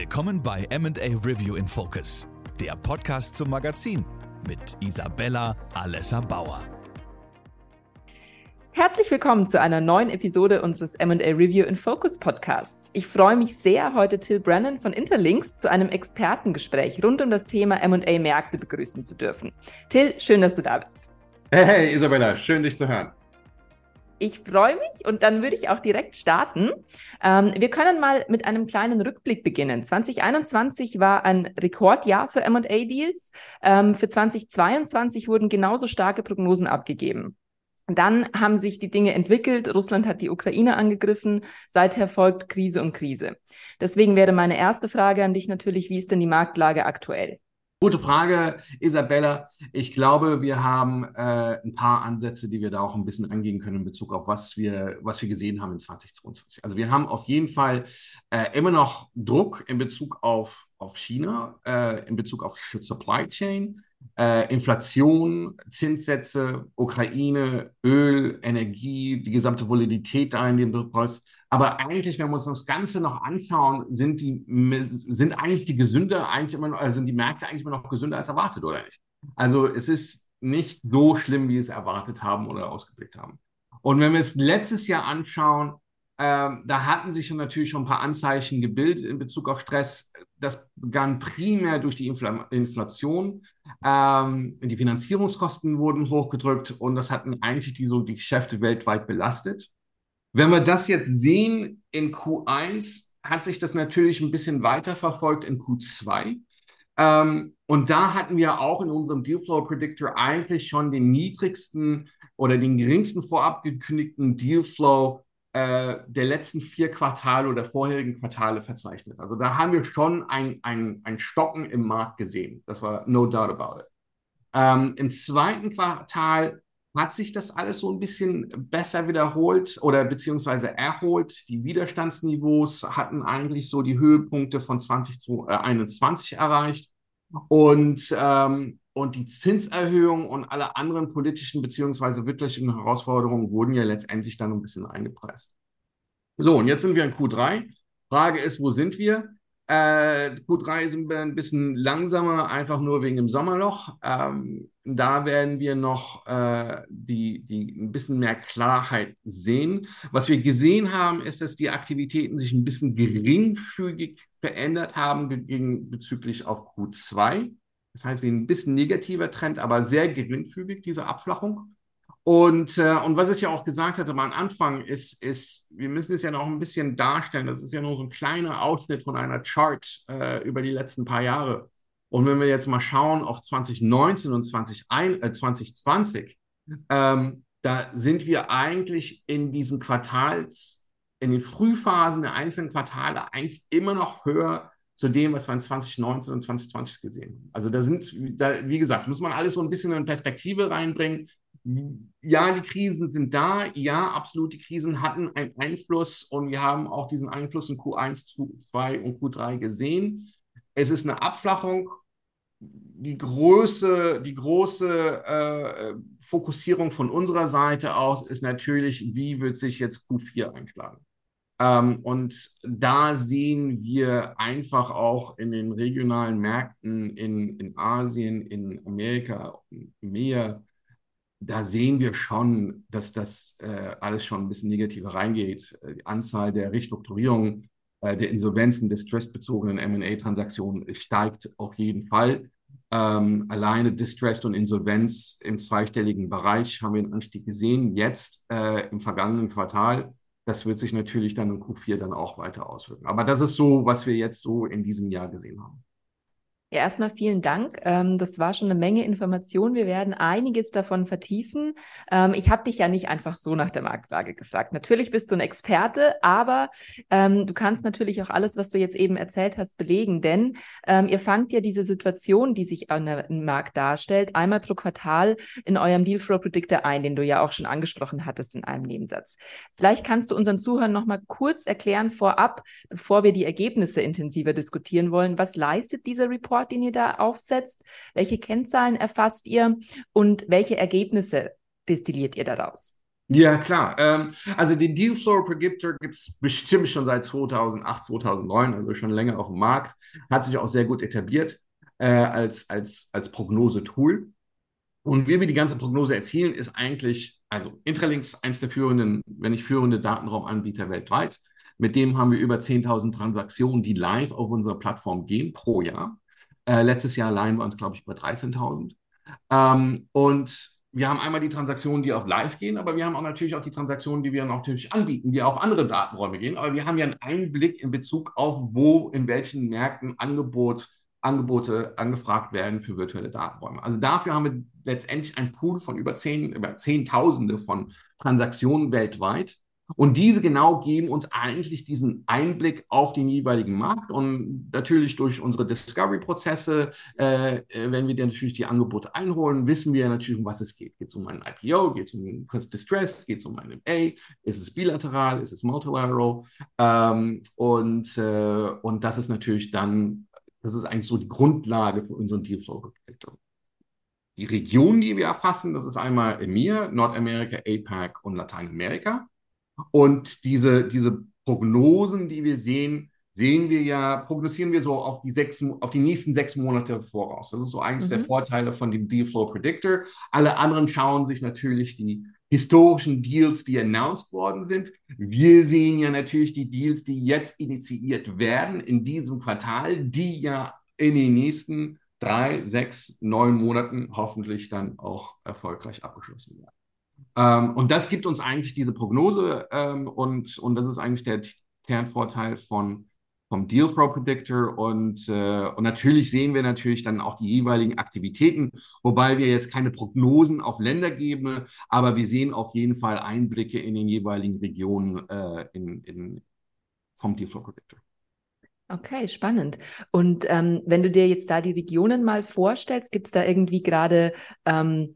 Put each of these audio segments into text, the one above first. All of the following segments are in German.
Willkommen bei MA Review in Focus, der Podcast zum Magazin mit Isabella Alessa Bauer. Herzlich willkommen zu einer neuen Episode unseres MA Review in Focus Podcasts. Ich freue mich sehr, heute Till Brennan von Interlinks zu einem Expertengespräch rund um das Thema MA Märkte begrüßen zu dürfen. Till, schön, dass du da bist. Hey, hey Isabella, schön dich zu hören. Ich freue mich und dann würde ich auch direkt starten. Ähm, wir können mal mit einem kleinen Rückblick beginnen. 2021 war ein Rekordjahr für MA-Deals. Ähm, für 2022 wurden genauso starke Prognosen abgegeben. Dann haben sich die Dinge entwickelt. Russland hat die Ukraine angegriffen. Seither folgt Krise um Krise. Deswegen wäre meine erste Frage an dich natürlich, wie ist denn die Marktlage aktuell? Gute Frage, Isabella. Ich glaube, wir haben äh, ein paar Ansätze, die wir da auch ein bisschen angehen können in Bezug auf was wir, was wir gesehen haben in 2022. Also wir haben auf jeden Fall äh, immer noch Druck in Bezug auf, auf China, äh, in Bezug auf Supply Chain, äh, Inflation, Zinssätze, Ukraine, Öl, Energie, die gesamte Volatilität da in dem Preis. Aber eigentlich, wenn wir uns das Ganze noch anschauen, sind die, sind eigentlich die gesünder, eigentlich immer noch, also sind die Märkte eigentlich immer noch gesünder als erwartet, oder nicht? Also es ist nicht so schlimm, wie es erwartet haben oder ausgeblickt haben. Und wenn wir es letztes Jahr anschauen, ähm, da hatten sich schon natürlich schon ein paar Anzeichen gebildet in Bezug auf Stress. Das begann primär durch die Infl Inflation. Ähm, die Finanzierungskosten wurden hochgedrückt und das hatten eigentlich die, so die Geschäfte weltweit belastet. Wenn wir das jetzt sehen in Q1, hat sich das natürlich ein bisschen weiter verfolgt in Q2. Ähm, und da hatten wir auch in unserem Dealflow Predictor eigentlich schon den niedrigsten oder den geringsten vorab gekündigten Dealflow der letzten vier Quartale oder vorherigen Quartale verzeichnet. Also da haben wir schon ein, ein, ein Stocken im Markt gesehen. Das war no doubt about it. Ähm, Im zweiten Quartal hat sich das alles so ein bisschen besser wiederholt oder beziehungsweise erholt. Die Widerstandsniveaus hatten eigentlich so die Höhepunkte von 2021 äh, erreicht. Und, ähm, und die Zinserhöhung und alle anderen politischen beziehungsweise wirtschaftlichen Herausforderungen wurden ja letztendlich dann ein bisschen eingepreist. So, und jetzt sind wir in Q3. Frage ist, wo sind wir? Äh, Q3 sind wir ein bisschen langsamer, einfach nur wegen dem Sommerloch. Ähm, da werden wir noch äh, die, die ein bisschen mehr Klarheit sehen. Was wir gesehen haben, ist, dass die Aktivitäten sich ein bisschen geringfügig verändert haben gegen, bezüglich auf Q2. Das heißt, wie ein bisschen negativer Trend, aber sehr geringfügig, diese Abflachung. Und, äh, und was ich ja auch gesagt hatte am Anfang, ist, ist, wir müssen es ja noch ein bisschen darstellen. Das ist ja nur so ein kleiner Ausschnitt von einer Chart äh, über die letzten paar Jahre. Und wenn wir jetzt mal schauen auf 2019 und 20, äh, 2020, ähm, da sind wir eigentlich in diesen Quartals, in den Frühphasen der einzelnen Quartale eigentlich immer noch höher zu dem, was wir in 2019 und 2020 gesehen haben. Also da sind, da, wie gesagt, muss man alles so ein bisschen in Perspektive reinbringen ja, die Krisen sind da. Ja, absolut, die Krisen hatten einen Einfluss und wir haben auch diesen Einfluss in Q1, Q2 und Q3 gesehen. Es ist eine Abflachung. Die Größe, die große äh, Fokussierung von unserer Seite aus ist natürlich, wie wird sich jetzt Q4 einschlagen? Ähm, und da sehen wir einfach auch in den regionalen Märkten in, in Asien, in Amerika, mehr da sehen wir schon, dass das äh, alles schon ein bisschen negativer reingeht. Äh, die Anzahl der Restrukturierungen, äh, der Insolvenzen, der stressbezogenen M&A-Transaktionen steigt auf jeden Fall. Ähm, alleine Distress und Insolvenz im zweistelligen Bereich haben wir einen Anstieg gesehen. Jetzt äh, im vergangenen Quartal. Das wird sich natürlich dann in Q4 dann auch weiter auswirken. Aber das ist so, was wir jetzt so in diesem Jahr gesehen haben. Ja, erstmal vielen Dank. Ähm, das war schon eine Menge Information. Wir werden einiges davon vertiefen. Ähm, ich habe dich ja nicht einfach so nach der Marktlage gefragt. Natürlich bist du ein Experte, aber ähm, du kannst natürlich auch alles, was du jetzt eben erzählt hast, belegen, denn ihr fangt ja diese Situation, die sich an der Markt darstellt, einmal pro Quartal in eurem Dealflow Predictor ein, den du ja auch schon angesprochen hattest in einem Nebensatz. Vielleicht kannst du unseren Zuhörern noch mal kurz erklären vorab, bevor wir die Ergebnisse intensiver diskutieren wollen, was leistet dieser Report? Report, den ihr da aufsetzt? Welche Kennzahlen erfasst ihr und welche Ergebnisse destilliert ihr daraus? Ja, klar. Ähm, also den Dealflow Predictor gibt es bestimmt schon seit 2008, 2009, also schon länger auf dem Markt. Hat sich auch sehr gut etabliert äh, als, als, als Prognose-Tool. Und wie wir die ganze Prognose erzielen, ist eigentlich, also Intralinks, eins der führenden, wenn nicht führende Datenraumanbieter weltweit. Mit dem haben wir über 10.000 Transaktionen, die live auf unserer Plattform gehen pro Jahr. Äh, letztes Jahr allein waren es, glaube ich, über 13.000. Ähm, und wir haben einmal die Transaktionen, die auf Live gehen, aber wir haben auch natürlich auch die Transaktionen, die wir natürlich anbieten, die auf andere Datenräume gehen. Aber wir haben ja einen Einblick in Bezug auf, wo, in welchen Märkten Angebot, Angebote angefragt werden für virtuelle Datenräume. Also dafür haben wir letztendlich einen Pool von über, zehn, über Zehntausende von Transaktionen weltweit, und diese genau geben uns eigentlich diesen Einblick auf den jeweiligen Markt. Und natürlich durch unsere Discovery-Prozesse, äh, äh wenn wir dann natürlich die Angebote einholen, wissen wir natürlich, um was es geht. Geht es um ein IPO, geht es um Kurz Distress, geht es um ein MA, ist es bilateral, ist es multilateral? Ähm, und, äh, und das ist natürlich dann, das ist eigentlich so die Grundlage für unseren Dealflow-Predictor. Die Regionen, die wir erfassen, das ist einmal EMEA, Nordamerika, APAC und Lateinamerika. Und diese, diese Prognosen, die wir sehen, sehen wir ja, prognostizieren wir so auf die, sechs, auf die nächsten sechs Monate voraus. Das ist so eines mhm. der Vorteile von dem Dealflow Predictor. Alle anderen schauen sich natürlich die historischen Deals, die announced worden sind. Wir sehen ja natürlich die Deals, die jetzt initiiert werden in diesem Quartal, die ja in den nächsten drei, sechs, neun Monaten hoffentlich dann auch erfolgreich abgeschlossen werden. Ähm, und das gibt uns eigentlich diese Prognose ähm, und, und das ist eigentlich der Kernvorteil von, vom Dealflow Predictor und, äh, und natürlich sehen wir natürlich dann auch die jeweiligen Aktivitäten, wobei wir jetzt keine Prognosen auf Länder geben, aber wir sehen auf jeden Fall Einblicke in den jeweiligen Regionen äh, in, in, vom Dealflow Predictor. Okay, spannend. Und ähm, wenn du dir jetzt da die Regionen mal vorstellst, gibt es da irgendwie gerade ähm,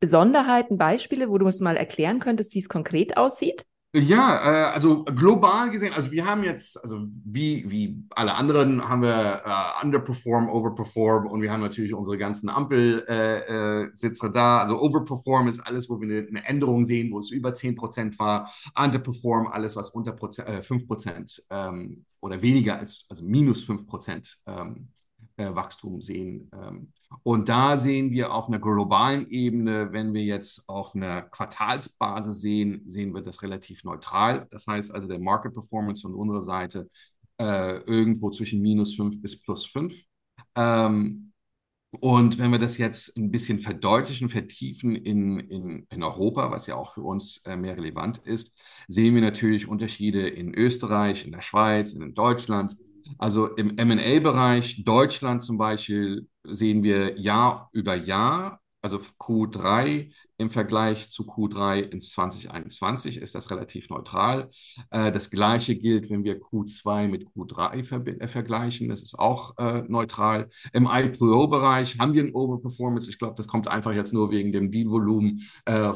Besonderheiten, Beispiele, wo du uns mal erklären könntest, wie es konkret aussieht? Ja, äh, also global gesehen, also wir haben jetzt, also wie, wie alle anderen, haben wir äh, underperform, overperform und wir haben natürlich unsere ganzen Ampelsitze äh, äh da. Also overperform ist alles, wo wir eine, eine, Änderung sehen, wo es über 10% war. Underperform, alles, was unter Prozent, äh, 5% ähm, oder weniger als, also minus 5% ähm, äh, Wachstum sehen. Ähm, und da sehen wir auf einer globalen Ebene, wenn wir jetzt auf einer Quartalsbasis sehen, sehen wir das relativ neutral. Das heißt also, der Market Performance von unserer Seite äh, irgendwo zwischen minus 5 bis plus 5. Ähm, und wenn wir das jetzt ein bisschen verdeutlichen, vertiefen in, in, in Europa, was ja auch für uns äh, mehr relevant ist, sehen wir natürlich Unterschiede in Österreich, in der Schweiz, in Deutschland. Also im MA-Bereich, Deutschland zum Beispiel, sehen wir Jahr über Jahr, also Q3 im Vergleich zu Q3 in 2021 ist das relativ neutral. Äh, das gleiche gilt, wenn wir Q2 mit Q3 ver äh, vergleichen. Das ist auch äh, neutral. Im IPO-Bereich haben wir ein Overperformance. Ich glaube, das kommt einfach jetzt nur wegen dem Deal-Volumen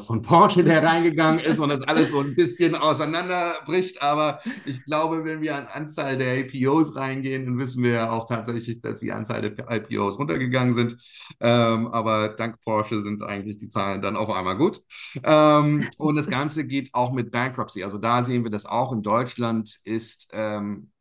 von Porsche, der reingegangen ist und das alles so ein bisschen auseinanderbricht. Aber ich glaube, wenn wir an Anzahl der IPOs reingehen, dann wissen wir ja auch tatsächlich, dass die Anzahl der IPOs runtergegangen sind. Ähm, aber dank Porsche sind eigentlich die Zahlen dann auch einmal gut. Ähm, und das Ganze geht auch mit Bankruptcy. Also da sehen wir das auch in Deutschland ist, ähm,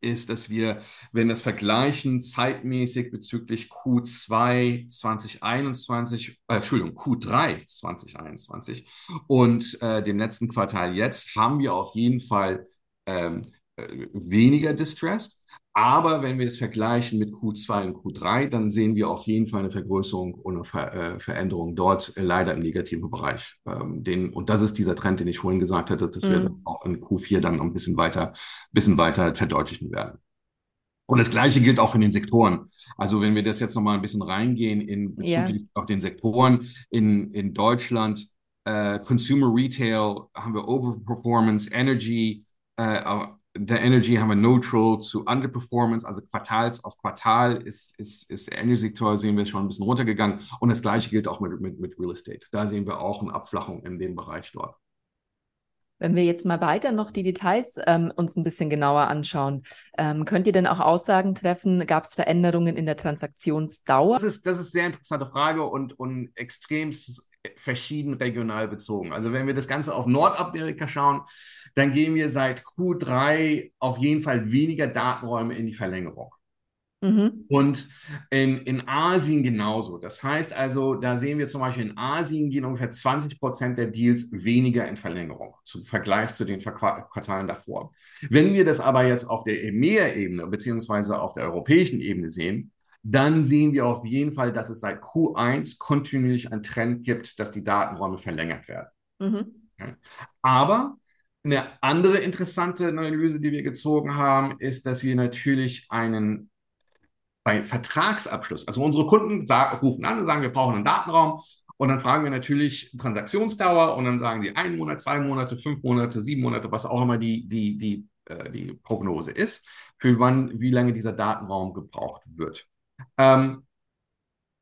ist, dass wir, wenn das vergleichen zeitmäßig bezüglich Q2 2021, äh, Entschuldigung, Q3 2021 und äh, dem letzten Quartal jetzt, haben wir auf jeden Fall ähm, äh, weniger distressed. Aber wenn wir es vergleichen mit Q2 und Q3, dann sehen wir auf jeden Fall eine Vergrößerung und eine Ver äh, Veränderung dort äh, leider im negativen Bereich. Ähm, den, und das ist dieser Trend, den ich vorhin gesagt hatte, dass mhm. wir auch in Q4 dann noch ein bisschen weiter, bisschen weiter verdeutlichen werden. Und das Gleiche gilt auch für den Sektoren. Also wenn wir das jetzt nochmal ein bisschen reingehen in bezüglich ja. auf den Sektoren in, in Deutschland, äh, Consumer Retail haben wir Overperformance, Energy, äh, der Energy haben wir Neutral zu Underperformance, also Quartals auf Quartal ist, ist, ist der Energy-Sektor, sehen wir schon ein bisschen runtergegangen. Und das gleiche gilt auch mit, mit, mit Real Estate. Da sehen wir auch eine Abflachung in dem Bereich dort. Wenn wir jetzt mal weiter noch die Details ähm, uns ein bisschen genauer anschauen, ähm, könnt ihr denn auch Aussagen treffen? Gab es Veränderungen in der Transaktionsdauer? Das ist, das ist eine sehr interessante Frage und, und extrem verschieden regional bezogen. Also wenn wir das Ganze auf Nordamerika schauen, dann gehen wir seit Q3 auf jeden Fall weniger Datenräume in die Verlängerung. Mhm. Und in, in Asien genauso. Das heißt also, da sehen wir zum Beispiel in Asien gehen ungefähr 20 Prozent der Deals weniger in Verlängerung zum Vergleich zu den Quartalen davor. Wenn wir das aber jetzt auf der EMEA-Ebene beziehungsweise auf der europäischen Ebene sehen, dann sehen wir auf jeden Fall, dass es seit Q1 kontinuierlich einen Trend gibt, dass die Datenräume verlängert werden. Mhm. Aber eine andere interessante Analyse, die wir gezogen haben, ist, dass wir natürlich einen bei Vertragsabschluss, also unsere Kunden sagen, rufen an und sagen, wir brauchen einen Datenraum und dann fragen wir natürlich Transaktionsdauer und dann sagen die ein Monat, zwei Monate, fünf Monate, sieben Monate, was auch immer die, die, die, äh, die Prognose ist, für wann, wie lange dieser Datenraum gebraucht wird. Ähm,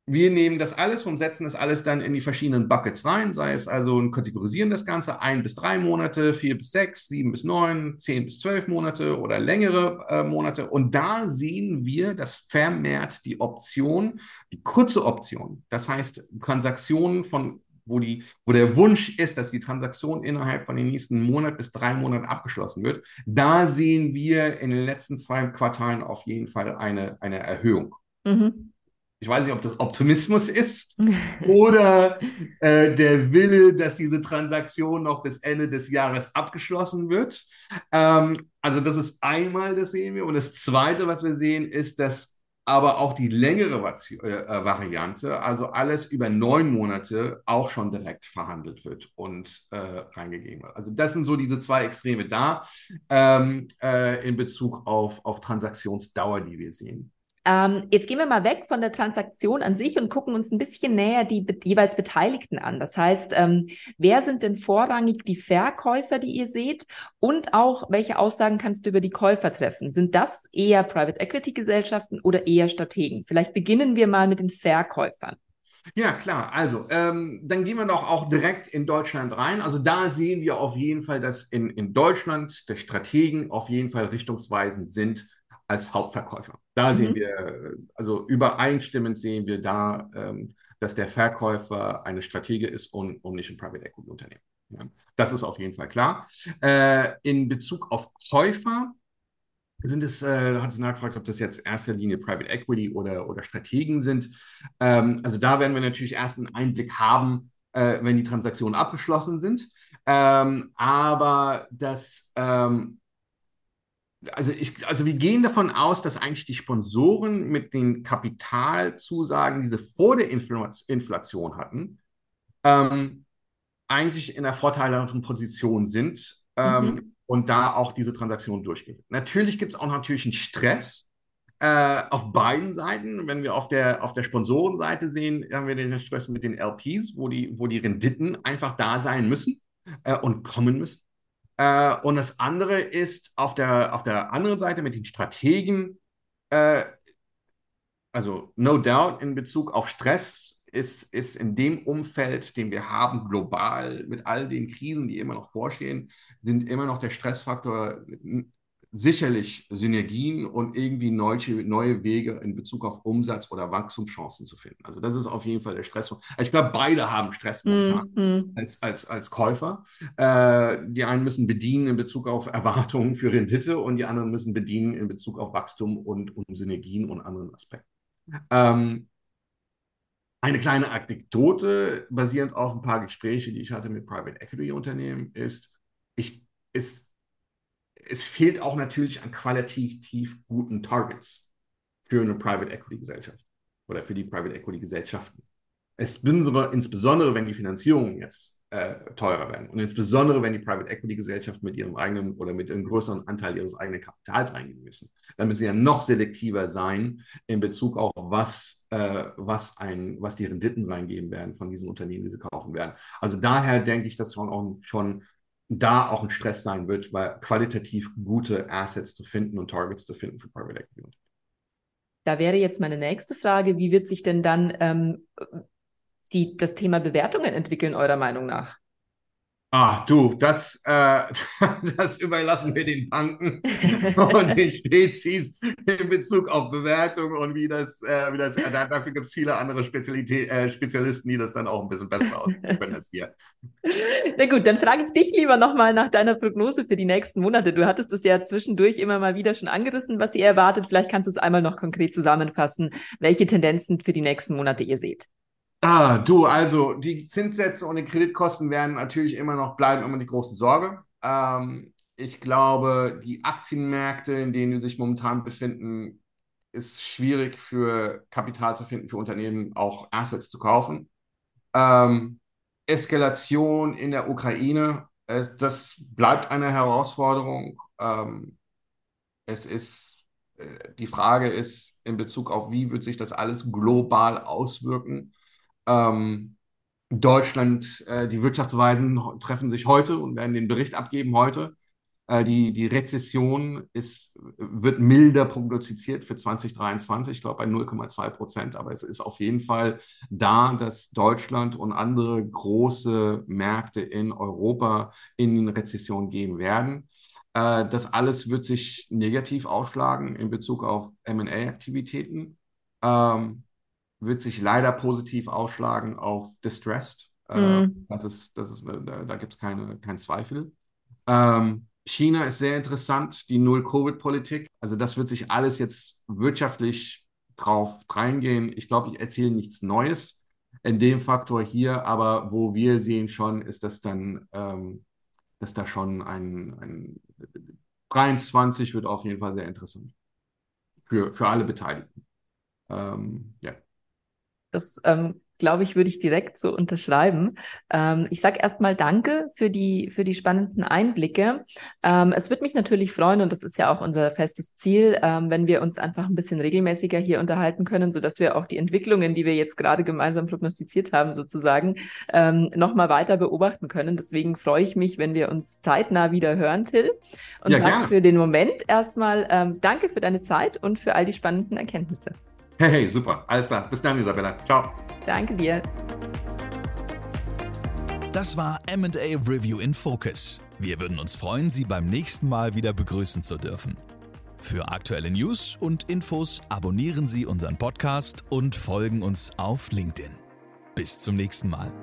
wir nehmen das alles und setzen das alles dann in die verschiedenen Buckets rein, sei es also ein Kategorisieren das Ganze ein bis drei Monate, vier bis sechs, sieben bis neun, zehn bis zwölf Monate oder längere äh, Monate. Und da sehen wir, dass vermehrt die Option, die kurze Option, das heißt Transaktionen von wo, die, wo der Wunsch ist, dass die Transaktion innerhalb von den nächsten Monat bis drei Monaten abgeschlossen wird, da sehen wir in den letzten zwei Quartalen auf jeden Fall eine, eine Erhöhung. Mhm. Ich weiß nicht, ob das Optimismus ist oder äh, der Wille, dass diese Transaktion noch bis Ende des Jahres abgeschlossen wird. Ähm, also das ist einmal, das sehen wir. Und das Zweite, was wir sehen, ist, dass aber auch die längere äh, äh, Variante, also alles über neun Monate, auch schon direkt verhandelt wird und äh, reingegeben wird. Also das sind so diese zwei Extreme da ähm, äh, in Bezug auf, auf Transaktionsdauer, die wir sehen. Ähm, jetzt gehen wir mal weg von der Transaktion an sich und gucken uns ein bisschen näher die be jeweils Beteiligten an. Das heißt, ähm, wer sind denn vorrangig die Verkäufer, die ihr seht? Und auch, welche Aussagen kannst du über die Käufer treffen? Sind das eher Private Equity Gesellschaften oder eher Strategen? Vielleicht beginnen wir mal mit den Verkäufern. Ja, klar. Also, ähm, dann gehen wir doch auch direkt in Deutschland rein. Also, da sehen wir auf jeden Fall, dass in, in Deutschland der Strategen auf jeden Fall richtungsweisend sind als Hauptverkäufer. Da mhm. sehen wir, also übereinstimmend sehen wir da, ähm, dass der Verkäufer eine Strategie ist und, und nicht ein Private Equity Unternehmen. Ja, das ist auf jeden Fall klar. Äh, in Bezug auf Käufer sind es, äh, hat es nachgefragt, ob das jetzt erster Linie Private Equity oder, oder Strategen sind. Ähm, also da werden wir natürlich erst einen Einblick haben, äh, wenn die Transaktionen abgeschlossen sind. Ähm, aber das ähm, also, ich, also wir gehen davon aus, dass eigentlich die Sponsoren mit den Kapitalzusagen, die sie vor der Inflation hatten, ähm, eigentlich in der vorteilhaften Position sind ähm, mhm. und da auch diese Transaktion durchgehen. Natürlich gibt es auch natürlich einen Stress äh, auf beiden Seiten. Wenn wir auf der, auf der Sponsorenseite sehen, haben wir den Stress mit den LPs, wo die, wo die Renditen einfach da sein müssen äh, und kommen müssen. Äh, und das andere ist auf der, auf der anderen Seite mit den Strategen, äh, also no doubt in Bezug auf Stress ist, ist in dem Umfeld, den wir haben, global mit all den Krisen, die immer noch vorstehen, sind immer noch der Stressfaktor sicherlich Synergien und irgendwie neue, neue Wege in Bezug auf Umsatz oder Wachstumschancen zu finden. Also das ist auf jeden Fall der Stress. Ich glaube, beide haben Stress momentan mm -hmm. als, als, als Käufer. Äh, die einen müssen bedienen in Bezug auf Erwartungen für Rendite und die anderen müssen bedienen in Bezug auf Wachstum und, und Synergien und anderen Aspekten. Ähm, eine kleine Anekdote basierend auf ein paar Gespräche, die ich hatte mit Private Equity Unternehmen, ist, ich, ist es fehlt auch natürlich an qualitativ guten Targets für eine Private Equity Gesellschaft oder für die Private Equity Gesellschaften. Insbesondere, insbesondere wenn die Finanzierungen jetzt äh, teurer werden und insbesondere wenn die Private Equity Gesellschaft mit ihrem eigenen oder mit einem größeren Anteil ihres eigenen Kapitals reingehen müssen, dann müssen sie ja noch selektiver sein in Bezug auf was, äh, was, ein, was die Renditen reingeben werden von diesen Unternehmen, die sie kaufen werden. Also daher denke ich, dass schon auch schon da auch ein Stress sein wird, weil qualitativ gute Assets zu finden und Targets zu finden für Private Equity. Da wäre jetzt meine nächste Frage, wie wird sich denn dann ähm, die, das Thema Bewertungen entwickeln, eurer Meinung nach? Ah, du, das, äh, das überlassen wir den Banken und den Spezies in Bezug auf Bewertung und wie das, äh, wie das äh, dafür gibt es viele andere Spezialität, äh, Spezialisten, die das dann auch ein bisschen besser ausführen können als wir. Na gut, dann frage ich dich lieber nochmal nach deiner Prognose für die nächsten Monate. Du hattest es ja zwischendurch immer mal wieder schon angerissen, was ihr erwartet. Vielleicht kannst du es einmal noch konkret zusammenfassen, welche Tendenzen für die nächsten Monate ihr seht. Ah, du, also die Zinssätze und die Kreditkosten werden natürlich immer noch bleiben, immer die große Sorge. Ähm, ich glaube, die Aktienmärkte, in denen wir sich momentan befinden, ist schwierig für Kapital zu finden, für Unternehmen auch Assets zu kaufen. Ähm, Eskalation in der Ukraine, es, das bleibt eine Herausforderung. Ähm, es ist, äh, die Frage ist in Bezug auf, wie wird sich das alles global auswirken. Ähm, Deutschland, äh, die Wirtschaftsweisen treffen sich heute und werden den Bericht abgeben heute. Äh, die, die Rezession ist, wird milder prognostiziert für 2023, ich glaube bei 0,2 Prozent, aber es ist auf jeden Fall da, dass Deutschland und andere große Märkte in Europa in Rezession gehen werden. Äh, das alles wird sich negativ ausschlagen in Bezug auf MA-Aktivitäten. Ähm, wird sich leider positiv ausschlagen auf Distressed. Äh, mhm. das ist, das ist, da, da gibt es keine, keinen Zweifel. Ähm, China ist sehr interessant, die Null-Covid-Politik. Also das wird sich alles jetzt wirtschaftlich drauf reingehen. Ich glaube, ich erzähle nichts Neues in dem Faktor hier, aber wo wir sehen schon, ist, dass dann, ähm, dass da schon ein, ein 23 wird auf jeden Fall sehr interessant für, für alle Beteiligten. Ähm, ja. Das ähm, glaube ich, würde ich direkt so unterschreiben. Ähm, ich sage erstmal Danke für die, für die spannenden Einblicke. Ähm, es wird mich natürlich freuen, und das ist ja auch unser festes Ziel, ähm, wenn wir uns einfach ein bisschen regelmäßiger hier unterhalten können, sodass wir auch die Entwicklungen, die wir jetzt gerade gemeinsam prognostiziert haben, sozusagen, ähm, nochmal weiter beobachten können. Deswegen freue ich mich, wenn wir uns zeitnah wieder hören, Till. Und ja, sage für den Moment erstmal ähm, Danke für deine Zeit und für all die spannenden Erkenntnisse. Hey, hey, super. Alles klar. Bis dann, Isabella. Ciao. Danke dir. Das war MA Review in Focus. Wir würden uns freuen, Sie beim nächsten Mal wieder begrüßen zu dürfen. Für aktuelle News und Infos abonnieren Sie unseren Podcast und folgen uns auf LinkedIn. Bis zum nächsten Mal.